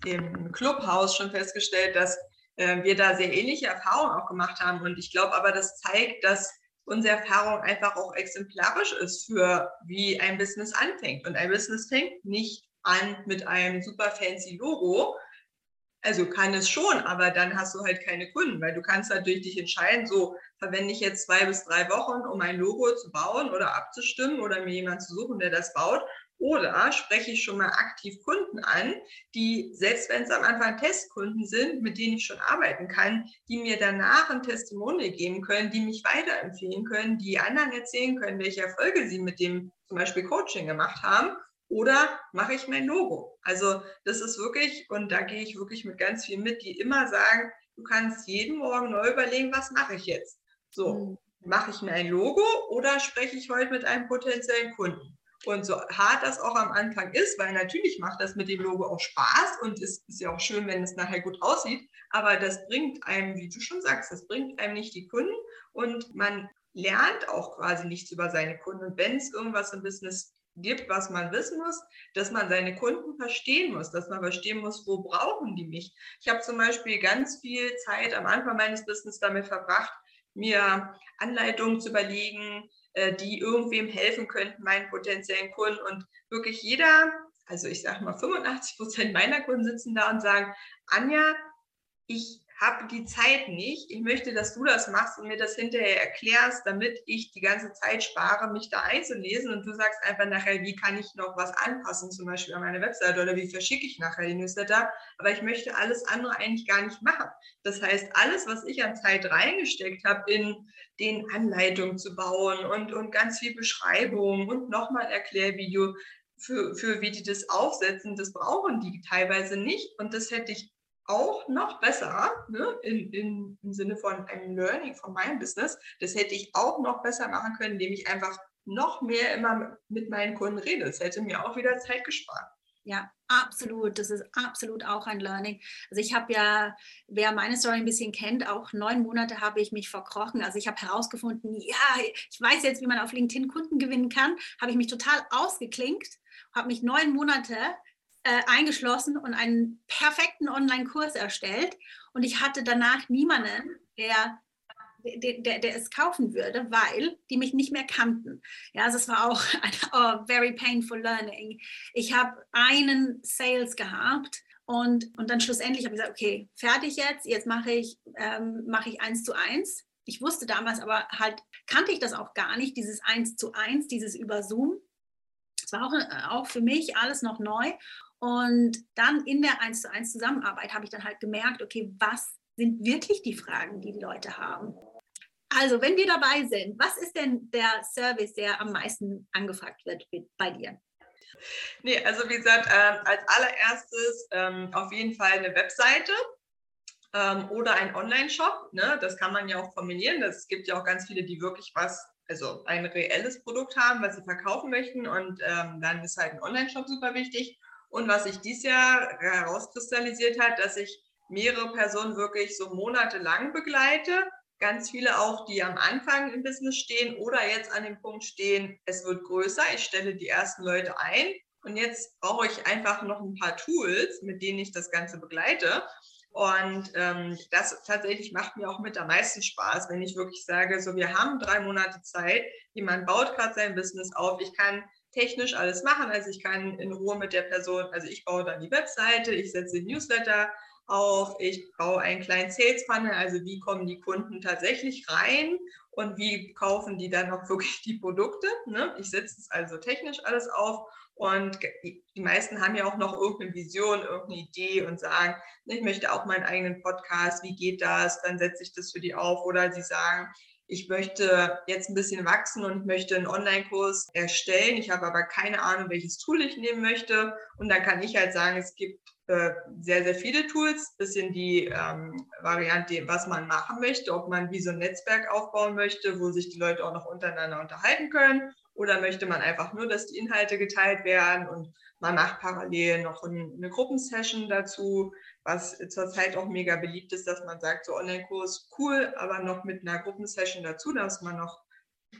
[SPEAKER 2] im Clubhaus schon festgestellt, dass äh, wir da sehr ähnliche Erfahrungen auch gemacht haben. Und ich glaube aber, das zeigt, dass unsere Erfahrung einfach auch exemplarisch ist für wie ein Business anfängt. Und ein Business fängt nicht an mit einem super fancy Logo. Also kann es schon, aber dann hast du halt keine Kunden, weil du kannst natürlich dich entscheiden, so verwende ich jetzt zwei bis drei Wochen, um ein Logo zu bauen oder abzustimmen oder mir jemanden zu suchen, der das baut. Oder spreche ich schon mal aktiv Kunden an, die, selbst wenn es am Anfang Testkunden sind, mit denen ich schon arbeiten kann, die mir danach ein Testimonial geben können, die mich weiterempfehlen können, die anderen erzählen können, welche Erfolge sie mit dem zum Beispiel Coaching gemacht haben oder mache ich mein Logo? Also das ist wirklich, und da gehe ich wirklich mit ganz viel mit, die immer sagen, du kannst jeden Morgen neu überlegen, was mache ich jetzt? So, mhm. mache ich mir ein Logo oder spreche ich heute mit einem potenziellen Kunden? Und so hart das auch am Anfang ist, weil natürlich macht das mit dem Logo auch Spaß und es ist ja auch schön, wenn es nachher gut aussieht, aber das bringt einem, wie du schon sagst, das bringt einem nicht die Kunden und man lernt auch quasi nichts über seine Kunden. Und wenn es irgendwas im Business gibt, was man wissen muss, dass man seine Kunden verstehen muss, dass man verstehen muss, wo brauchen die mich. Ich habe zum Beispiel ganz viel Zeit am Anfang meines Business damit verbracht, mir Anleitungen zu überlegen, äh, die irgendwem helfen könnten, meinen potenziellen Kunden. Und wirklich jeder, also ich sage mal 85 Prozent meiner Kunden sitzen da und sagen, Anja, ich habe die Zeit nicht. Ich möchte, dass du das machst und mir das hinterher erklärst, damit ich die ganze Zeit spare, mich da einzulesen. Und du sagst einfach nachher, wie kann ich noch was anpassen, zum Beispiel an meine Webseite oder wie verschicke ich nachher die Newsletter. Aber ich möchte alles andere eigentlich gar nicht machen. Das heißt, alles, was ich an Zeit reingesteckt habe, in den Anleitungen zu bauen und, und ganz viel Beschreibung und nochmal Erklärvideo, für, für wie die das aufsetzen, das brauchen die teilweise nicht. Und das hätte ich auch noch besser, ne, in, in, im Sinne von einem Learning von meinem Business, das hätte ich auch noch besser machen können, indem ich einfach noch mehr immer mit meinen Kunden rede. Das hätte mir auch wieder Zeit gespart.
[SPEAKER 1] Ja, absolut. Das ist absolut auch ein Learning. Also ich habe ja, wer meine Story ein bisschen kennt, auch neun Monate habe ich mich verkrochen. Also ich habe herausgefunden, ja, ich weiß jetzt, wie man auf LinkedIn Kunden gewinnen kann. Habe ich mich total ausgeklinkt, habe mich neun Monate äh, eingeschlossen und einen perfekten Online-Kurs erstellt. Und ich hatte danach niemanden, der der, der, der, es kaufen würde, weil die mich nicht mehr kannten. Ja, also es war auch ein oh, very painful learning. Ich habe einen Sales gehabt und, und dann schlussendlich habe ich gesagt, okay, fertig jetzt, jetzt mache ich, ähm, mache ich eins zu eins. Ich wusste damals aber halt, kannte ich das auch gar nicht, dieses eins zu eins, dieses über Zoom. Es war auch, äh, auch für mich alles noch neu. Und dann in der 1 zu 1 Zusammenarbeit habe ich dann halt gemerkt, okay, was sind wirklich die Fragen, die die Leute haben? Also, wenn wir dabei sind, was ist denn der Service, der am meisten angefragt wird bei dir?
[SPEAKER 2] Nee, also wie gesagt, äh, als allererstes ähm, auf jeden Fall eine Webseite ähm, oder ein Online-Shop. Ne? Das kann man ja auch kombinieren. Es gibt ja auch ganz viele, die wirklich was, also ein reelles Produkt haben, was sie verkaufen möchten. Und ähm, dann ist halt ein Online-Shop super wichtig. Und was sich dieses Jahr herauskristallisiert hat, dass ich mehrere Personen wirklich so monatelang begleite. Ganz viele auch, die am Anfang im Business stehen oder jetzt an dem Punkt stehen, es wird größer, ich stelle die ersten Leute ein und jetzt brauche ich einfach noch ein paar Tools, mit denen ich das Ganze begleite. Und ähm, das tatsächlich macht mir auch mit am meisten Spaß, wenn ich wirklich sage, so wir haben drei Monate Zeit, jemand baut gerade sein Business auf, ich kann technisch alles machen. Also ich kann in Ruhe mit der Person, also ich baue dann die Webseite, ich setze Newsletter auf, ich baue einen kleinen Sales Funnel, also wie kommen die Kunden tatsächlich rein und wie kaufen die dann auch wirklich die Produkte. Ne? Ich setze es also technisch alles auf und die meisten haben ja auch noch irgendeine Vision, irgendeine Idee und sagen, ich möchte auch meinen eigenen Podcast, wie geht das? Dann setze ich das für die auf. Oder sie sagen, ich möchte jetzt ein bisschen wachsen und ich möchte einen Online-Kurs erstellen. Ich habe aber keine Ahnung, welches Tool ich nehmen möchte. Und dann kann ich halt sagen, es gibt äh, sehr, sehr viele Tools, bisschen die ähm, Variante, was man machen möchte, ob man wie so ein Netzwerk aufbauen möchte, wo sich die Leute auch noch untereinander unterhalten können. Oder möchte man einfach nur, dass die Inhalte geteilt werden und man macht parallel noch eine Gruppensession dazu was zurzeit auch mega beliebt ist, dass man sagt, so Online-Kurs cool, aber noch mit einer Gruppensession dazu, dass man noch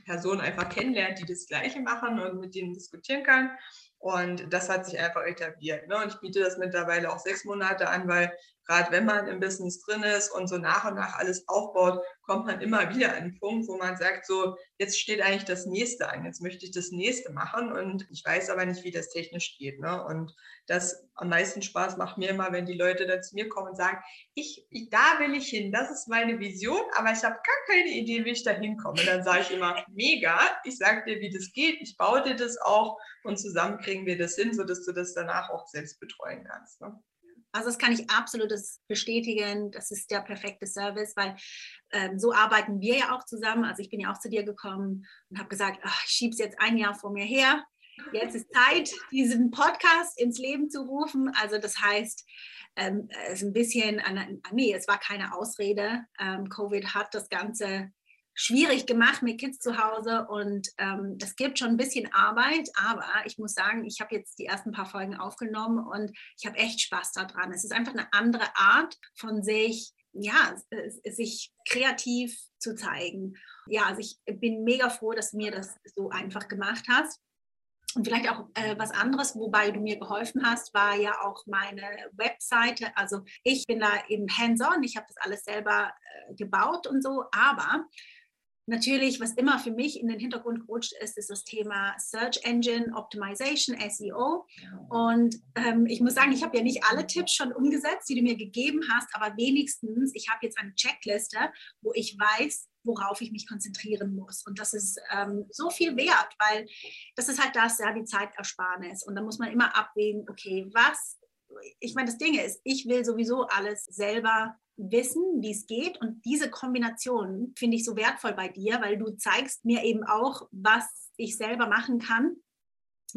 [SPEAKER 2] Personen einfach kennenlernt, die das Gleiche machen und mit denen diskutieren kann. Und das hat sich einfach etabliert. Ne? Und ich biete das mittlerweile auch sechs Monate an, weil gerade wenn man im Business drin ist und so nach und nach alles aufbaut, kommt man immer wieder an den Punkt, wo man sagt, so, jetzt steht eigentlich das nächste an, jetzt möchte ich das nächste machen und ich weiß aber nicht, wie das technisch geht. Ne? Und das am meisten Spaß macht mir immer, wenn die Leute dann zu mir kommen und sagen, ich, ich da will ich hin, das ist meine Vision, aber ich habe gar keine Idee, wie ich da hinkomme. Dann sage ich immer, mega, ich sage dir, wie das geht, ich baue dir das auch und zusammen kriegen wir das hin, sodass du das danach auch selbst betreuen kannst. Ne?
[SPEAKER 1] Also das kann ich absolut bestätigen. Das ist der perfekte Service, weil ähm, so arbeiten wir ja auch zusammen. Also ich bin ja auch zu dir gekommen und habe gesagt, ach, ich schiebe es jetzt ein Jahr vor mir her. Jetzt ist Zeit, diesen Podcast ins Leben zu rufen. Also das heißt, ähm, es ist ein bisschen, nee, es war keine Ausrede. Ähm, Covid hat das Ganze schwierig gemacht mit Kids zu Hause und ähm, das gibt schon ein bisschen Arbeit, aber ich muss sagen, ich habe jetzt die ersten paar Folgen aufgenommen und ich habe echt Spaß daran. Es ist einfach eine andere Art von sich, ja, sich kreativ zu zeigen. Ja, also ich bin mega froh, dass du mir das so einfach gemacht hast. Und vielleicht auch äh, was anderes, wobei du mir geholfen hast, war ja auch meine Webseite. Also ich bin da eben hands-on, ich habe das alles selber äh, gebaut und so, aber Natürlich, was immer für mich in den Hintergrund gerutscht ist, ist das Thema Search Engine Optimization, SEO. Und ähm, ich muss sagen, ich habe ja nicht alle Tipps schon umgesetzt, die du mir gegeben hast, aber wenigstens, ich habe jetzt eine Checkliste, wo ich weiß, worauf ich mich konzentrieren muss. Und das ist ähm, so viel wert, weil das ist halt das, ja, die Zeitersparnis. Und da muss man immer abwägen, okay, was, ich meine, das Ding ist, ich will sowieso alles selber wissen, wie es geht. Und diese Kombination finde ich so wertvoll bei dir, weil du zeigst mir eben auch, was ich selber machen kann.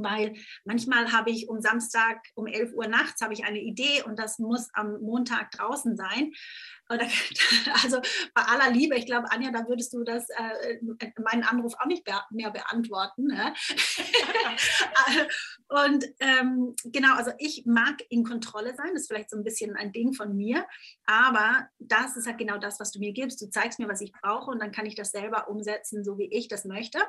[SPEAKER 1] Weil manchmal habe ich um Samstag um 11 Uhr nachts habe ich eine Idee und das muss am Montag draußen sein. Also bei aller Liebe, ich glaube, Anja, da würdest du das, äh, meinen Anruf auch nicht mehr beantworten. Ne? und ähm, genau, also ich mag in Kontrolle sein, das ist vielleicht so ein bisschen ein Ding von mir, aber das ist halt genau das, was du mir gibst. Du zeigst mir, was ich brauche und dann kann ich das selber umsetzen, so wie ich das möchte.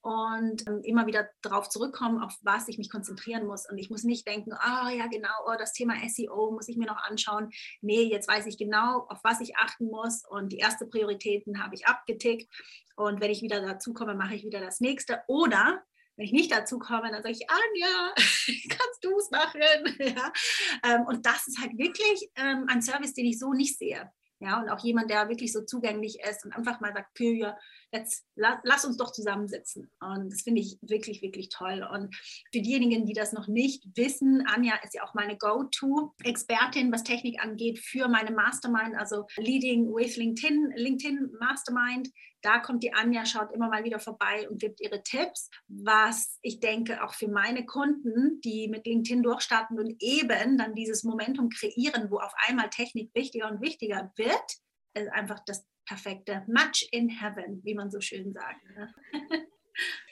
[SPEAKER 1] Und ähm, immer wieder darauf zurückkommen, auf was ich mich konzentrieren muss. Und ich muss nicht denken, ah oh, ja genau, oh, das Thema SEO muss ich mir noch anschauen. Nee, jetzt weiß ich genau, auf was ich achten muss und die erste Prioritäten habe ich abgetickt und wenn ich wieder dazu komme, mache ich wieder das nächste oder wenn ich nicht dazu komme, dann sage ich, Anja, kannst du es machen? Ja. Ähm, und das ist halt wirklich ähm, ein Service, den ich so nicht sehe. Ja, und auch jemand, der wirklich so zugänglich ist und einfach mal sagt, Pöja, jetzt lass, lass, uns doch zusammensitzen. Und das finde ich wirklich, wirklich toll. Und für diejenigen, die das noch nicht wissen, Anja ist ja auch meine Go-To-Expertin, was Technik angeht, für meine Mastermind, also Leading with LinkedIn, LinkedIn Mastermind. Da kommt die Anja, schaut immer mal wieder vorbei und gibt ihre Tipps, was ich denke auch für meine Kunden, die mit LinkedIn durchstarten und eben dann dieses Momentum kreieren, wo auf einmal Technik wichtiger und wichtiger wird, ist einfach das perfekte Match in Heaven, wie man so schön sagt. Ne?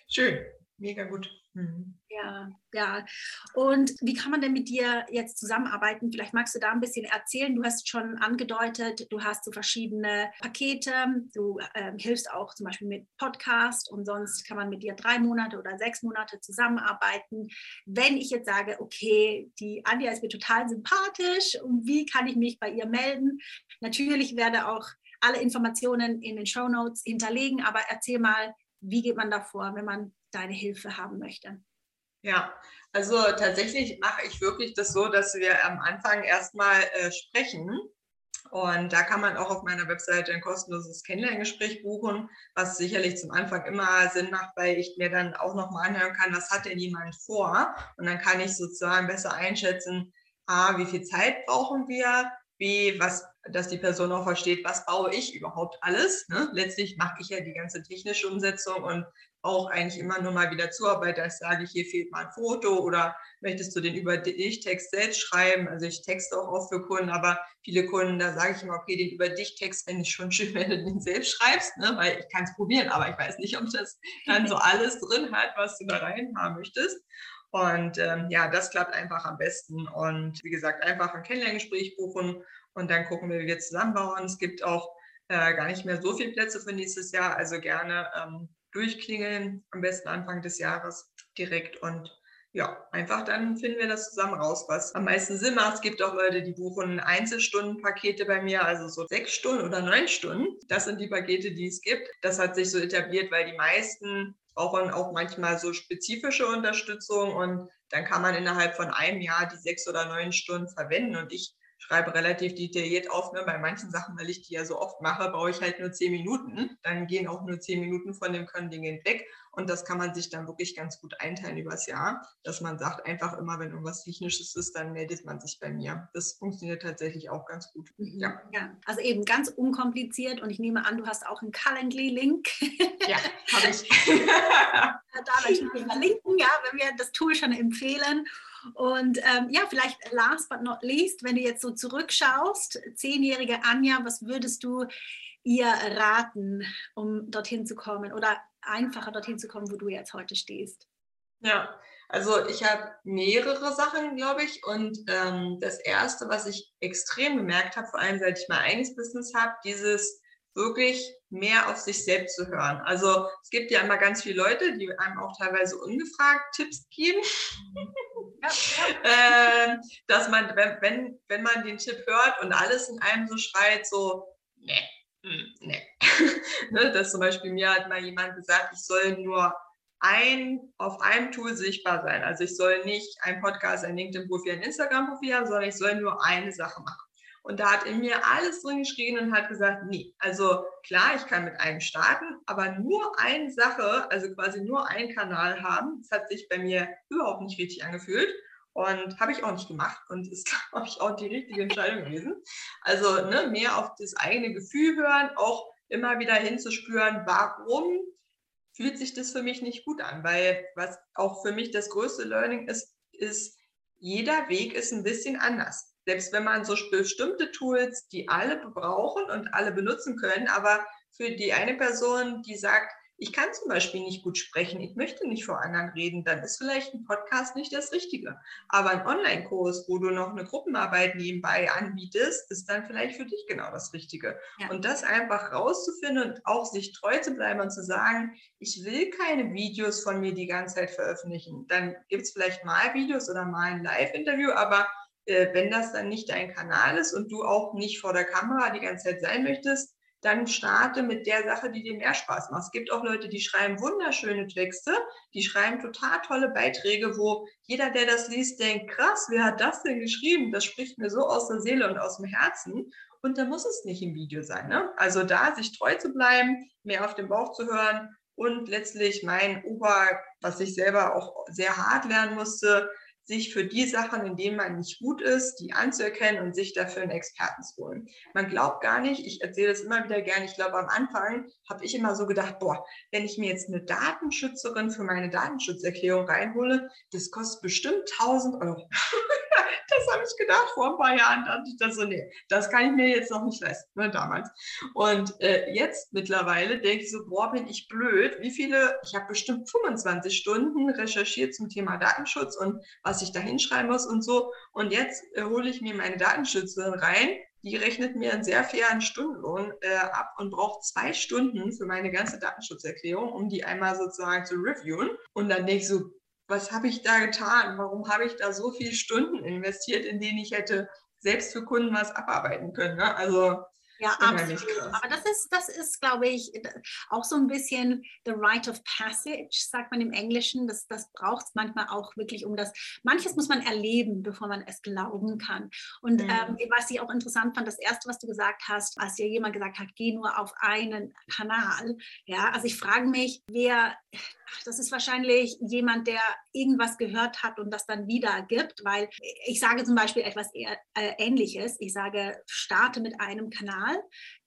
[SPEAKER 2] Schön, mega gut.
[SPEAKER 1] Mhm. Ja, ja. Und wie kann man denn mit dir jetzt zusammenarbeiten? Vielleicht magst du da ein bisschen erzählen. Du hast schon angedeutet, du hast so verschiedene Pakete. Du äh, hilfst auch zum Beispiel mit Podcast und sonst kann man mit dir drei Monate oder sechs Monate zusammenarbeiten. Wenn ich jetzt sage, okay, die Anja ist mir total sympathisch und wie kann ich mich bei ihr melden? Natürlich werde auch alle Informationen in den Show Notes hinterlegen, aber erzähl mal, wie geht man da vor, wenn man deine Hilfe haben möchte?
[SPEAKER 2] Ja, also tatsächlich mache ich wirklich das so, dass wir am Anfang erstmal äh, sprechen. Und da kann man auch auf meiner Webseite ein kostenloses Kennenlerngespräch buchen, was sicherlich zum Anfang immer Sinn macht, weil ich mir dann auch nochmal anhören kann, was hat denn jemand vor? Und dann kann ich sozusagen besser einschätzen, A, wie viel Zeit brauchen wir, wie, was, dass die Person auch versteht, was baue ich überhaupt alles. Ne? Letztlich mache ich ja die ganze technische Umsetzung und auch eigentlich immer nur mal wieder Zuarbeit, dass ich sage, hier fehlt mal ein Foto oder möchtest du den über dich Text selbst schreiben? Also ich texte auch oft für Kunden, aber viele Kunden, da sage ich immer, okay, den über dich Text fände ich schon schön, wenn du den selbst schreibst, ne? weil ich kann es probieren, aber ich weiß nicht, ob das dann so alles drin hat, was du da rein haben möchtest. Und ähm, ja, das klappt einfach am besten. Und wie gesagt, einfach ein Kennenlerngespräch buchen und dann gucken wir, wie wir zusammenbauen. Es gibt auch äh, gar nicht mehr so viele Plätze für nächstes Jahr, also gerne ähm, durchklingeln, am besten Anfang des Jahres direkt und ja, einfach dann finden wir das zusammen raus, was am meisten Sinn macht. Es gibt auch Leute, die buchen Einzelstundenpakete bei mir, also so sechs Stunden oder neun Stunden. Das sind die Pakete, die es gibt. Das hat sich so etabliert, weil die meisten brauchen auch manchmal so spezifische Unterstützung und dann kann man innerhalb von einem Jahr die sechs oder neun Stunden verwenden. Und ich schreibe relativ detailliert auf. Ne? Bei manchen Sachen, weil ich die ja so oft mache, brauche ich halt nur zehn Minuten. Dann gehen auch nur zehn Minuten von dem Kontingent weg. Und das kann man sich dann wirklich ganz gut einteilen übers Jahr, dass man sagt, einfach immer, wenn irgendwas Technisches ist, dann meldet man sich bei mir. Das funktioniert tatsächlich auch ganz gut.
[SPEAKER 1] Mhm. Ja, ja. also eben ganz unkompliziert. Und ich nehme an, du hast auch einen Calendly-Link.
[SPEAKER 2] Ja, habe ich.
[SPEAKER 1] da natürlich verlinken, ja, wenn wir das Tool schon empfehlen. Und ähm, ja, vielleicht last but not least, wenn du jetzt so zurückschaust, zehnjährige Anja, was würdest du ihr raten, um dorthin zu kommen oder einfacher dorthin zu kommen, wo du jetzt heute stehst?
[SPEAKER 2] Ja, also ich habe mehrere Sachen, glaube ich. Und ähm, das Erste, was ich extrem gemerkt habe, vor allem seit ich mein eigenes Business habe, dieses wirklich mehr auf sich selbst zu hören. Also es gibt ja immer ganz viele Leute, die einem auch teilweise ungefragt Tipps geben. Äh, dass man, wenn, wenn, man den Tipp hört und alles in einem so schreit, so, ne, hm, nee. ne, dass zum Beispiel mir hat mal jemand gesagt, ich soll nur ein, auf einem Tool sichtbar sein. Also ich soll nicht ein Podcast, ein LinkedIn-Profil, ein Instagram-Profil haben, sondern ich soll nur eine Sache machen. Und da hat in mir alles drin geschrien und hat gesagt, nee, also klar, ich kann mit einem starten, aber nur eine Sache, also quasi nur einen Kanal haben, das hat sich bei mir überhaupt nicht richtig angefühlt. Und habe ich auch nicht gemacht und ist, glaube ich, auch die richtige Entscheidung gewesen. Also ne, mehr auf das eigene Gefühl hören, auch immer wieder hinzuspüren, warum fühlt sich das für mich nicht gut an. Weil was auch für mich das größte Learning ist, ist, jeder Weg ist ein bisschen anders. Selbst wenn man so bestimmte Tools, die alle brauchen und alle benutzen können, aber für die eine Person, die sagt, ich kann zum Beispiel nicht gut sprechen, ich möchte nicht vor anderen reden, dann ist vielleicht ein Podcast nicht das Richtige. Aber ein Online-Kurs, wo du noch eine Gruppenarbeit nebenbei anbietest, ist dann vielleicht für dich genau das Richtige. Ja. Und das einfach rauszufinden und auch sich treu zu bleiben und zu sagen, ich will keine Videos von mir die ganze Zeit veröffentlichen. Dann gibt es vielleicht mal Videos oder mal ein Live-Interview, aber äh, wenn das dann nicht dein Kanal ist und du auch nicht vor der Kamera die ganze Zeit sein möchtest, dann starte mit der Sache, die dir mehr Spaß macht. Es gibt auch Leute, die schreiben wunderschöne Texte, die schreiben total tolle Beiträge, wo jeder, der das liest, denkt, krass, wer hat das denn geschrieben? Das spricht mir so aus der Seele und aus dem Herzen. Und da muss es nicht im Video sein. Ne? Also da sich treu zu bleiben, mehr auf den Bauch zu hören und letztlich mein Ober, was ich selber auch sehr hart lernen musste, sich für die Sachen, in denen man nicht gut ist, die anzuerkennen und sich dafür einen Experten zu holen. Man glaubt gar nicht, ich erzähle das immer wieder gerne, ich glaube am Anfang habe ich immer so gedacht, boah, wenn ich mir jetzt eine Datenschützerin für meine Datenschutzerklärung reinhole, das kostet bestimmt 1000 Euro. Das habe ich gedacht vor ein paar Jahren, dachte ich das so, nee, das kann ich mir jetzt noch nicht leisten, ne, damals. Und äh, jetzt mittlerweile denke ich so, boah, bin ich blöd, wie viele, ich habe bestimmt 25 Stunden recherchiert zum Thema Datenschutz und was ich da hinschreiben muss und so. Und jetzt äh, hole ich mir meine Datenschützerin rein, die rechnet mir einen sehr fairen Stundenlohn äh, ab und braucht zwei Stunden für meine ganze Datenschutzerklärung, um die einmal sozusagen zu reviewen. Und dann denke ich so, was habe ich da getan? Warum habe ich da so viele Stunden investiert, in denen ich hätte selbst für Kunden was abarbeiten können? Ne? Also
[SPEAKER 1] ja, absolut. Aber das ist, das ist, glaube ich, auch so ein bisschen the rite of passage, sagt man im Englischen. Das, das braucht es manchmal auch wirklich, um das. Manches muss man erleben, bevor man es glauben kann. Und mhm. ähm, was ich auch interessant fand, das erste, was du gesagt hast, als dir jemand gesagt hat, geh nur auf einen Kanal. Ja, also ich frage mich, wer das ist wahrscheinlich jemand, der irgendwas gehört hat und das dann wieder gibt, weil ich sage zum Beispiel etwas äh, Ähnliches. Ich sage, starte mit einem Kanal,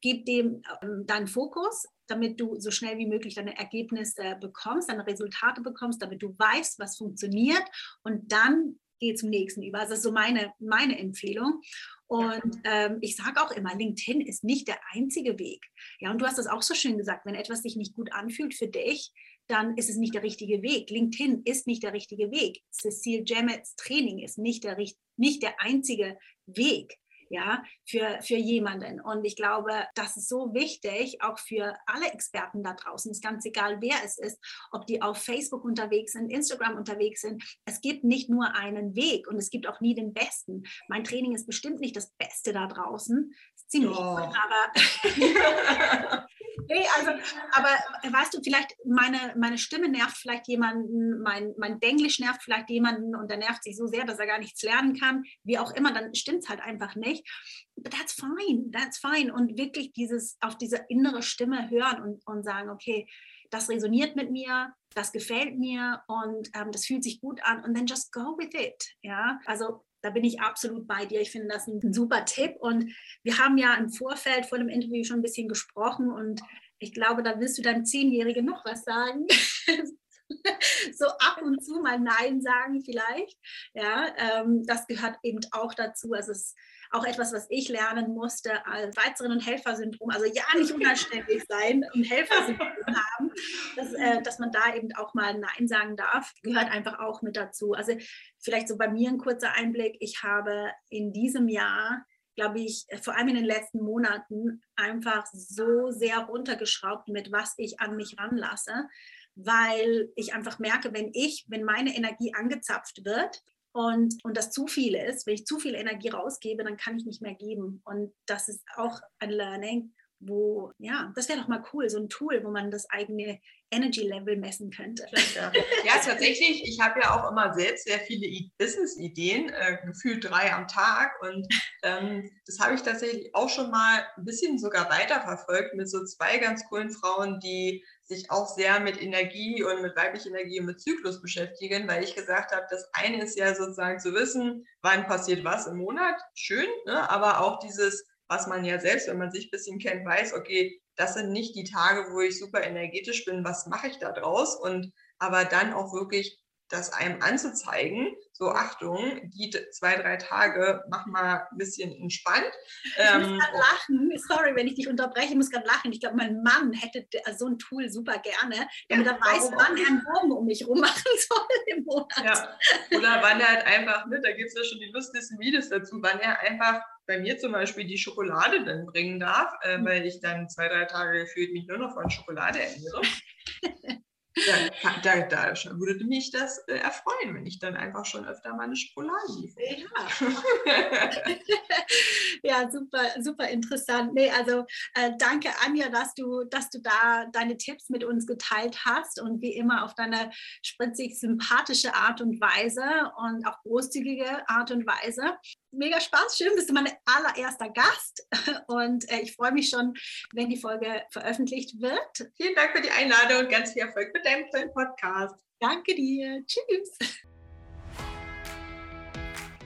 [SPEAKER 1] gib dem ähm, deinen Fokus, damit du so schnell wie möglich deine Ergebnisse bekommst, deine Resultate bekommst, damit du weißt, was funktioniert und dann geh zum nächsten über. Also das ist so meine, meine Empfehlung. Und ähm, ich sage auch immer, LinkedIn ist nicht der einzige Weg. Ja, und du hast das auch so schön gesagt, wenn etwas sich nicht gut anfühlt für dich, dann ist es nicht der richtige Weg. LinkedIn ist nicht der richtige Weg. Cecile Jamets Training ist nicht der, nicht der einzige Weg ja, für, für jemanden. Und ich glaube, das ist so wichtig, auch für alle Experten da draußen. Es ist ganz egal, wer es ist, ob die auf Facebook unterwegs sind, Instagram unterwegs sind. Es gibt nicht nur einen Weg und es gibt auch nie den besten. Mein Training ist bestimmt nicht das Beste da draußen. Ist ziemlich oh. gut, aber Nee, also, aber weißt du, vielleicht meine, meine Stimme nervt vielleicht jemanden, mein, mein Denglisch nervt vielleicht jemanden und der nervt sich so sehr, dass er gar nichts lernen kann, wie auch immer, dann stimmt es halt einfach nicht. But that's fine, that's fine. Und wirklich dieses, auf diese innere Stimme hören und, und sagen, okay, das resoniert mit mir, das gefällt mir und ähm, das fühlt sich gut an und then just go with it. Ja, also da bin ich absolut bei dir. Ich finde das ein super Tipp. Und wir haben ja im Vorfeld vor dem Interview schon ein bisschen gesprochen und ich glaube, da wirst du deinem Zehnjährigen noch was sagen. so ab und zu mal Nein sagen vielleicht. Ja, ähm, das gehört eben auch dazu. Also es ist auch etwas, was ich lernen musste als Schweizerin und Helfersyndrom. Also ja, nicht unanständig sein und Helfersyndrom haben, dass, äh, dass man da eben auch mal Nein sagen darf, gehört einfach auch mit dazu. Also vielleicht so bei mir ein kurzer Einblick. Ich habe in diesem Jahr glaube ich, vor allem in den letzten Monaten einfach so sehr runtergeschraubt, mit was ich an mich ranlasse, weil ich einfach merke, wenn ich, wenn meine Energie angezapft wird, und, und das zu viel ist, wenn ich zu viel Energie rausgebe, dann kann ich nicht mehr geben. Und das ist auch ein Learning. wo, ja, das wäre doch mal cool, so ein Tool, wo man das eigene Energy Level messen könnte.
[SPEAKER 2] Ja, ja tatsächlich, ich habe ja auch immer selbst sehr viele Business-Ideen, äh, gefühlt drei am Tag. Und ähm, das habe ich tatsächlich auch schon mal ein bisschen sogar weiterverfolgt mit so zwei ganz coolen Frauen, die sich auch sehr mit Energie und mit weiblicher Energie und mit Zyklus beschäftigen, weil ich gesagt habe, das eine ist ja sozusagen zu wissen, wann passiert was im Monat, schön, ne? aber auch dieses, was man ja selbst, wenn man sich ein bisschen kennt, weiß, okay, das sind nicht die Tage, wo ich super energetisch bin, was mache ich da draus? Und aber dann auch wirklich das einem anzuzeigen, so Achtung, die zwei, drei Tage, mach mal ein bisschen entspannt.
[SPEAKER 1] Ich ähm, muss gerade lachen, sorry, wenn ich dich unterbreche, ich muss gerade lachen. Ich glaube, mein Mann hätte so ein Tool super gerne, damit ja, er weiß, wann er einen Baum um mich rum machen soll im Monat. Ja.
[SPEAKER 2] Oder wann er halt einfach, ne, da gibt es ja schon die lustigsten Videos dazu, wann er einfach bei mir zum Beispiel die Schokolade dann bringen darf, äh, mhm. weil ich dann zwei, drei Tage gefühlt mich nur noch von Schokolade ernähre. Da, da, da würde mich das äh, erfreuen, wenn ich dann einfach schon öfter meine Schokolade liefere.
[SPEAKER 1] Ja. ja, super, super interessant. Nee, also äh, danke Anja, dass du, dass du da deine Tipps mit uns geteilt hast und wie immer auf deine spritzig sympathische Art und Weise und auch großzügige Art und Weise mega Spaß. Schön, bist du mein allererster Gast. Und äh, ich freue mich schon, wenn die Folge veröffentlicht wird.
[SPEAKER 2] Vielen Dank für die Einladung und ganz viel Erfolg mit deinem tollen Podcast.
[SPEAKER 1] Danke dir. Tschüss.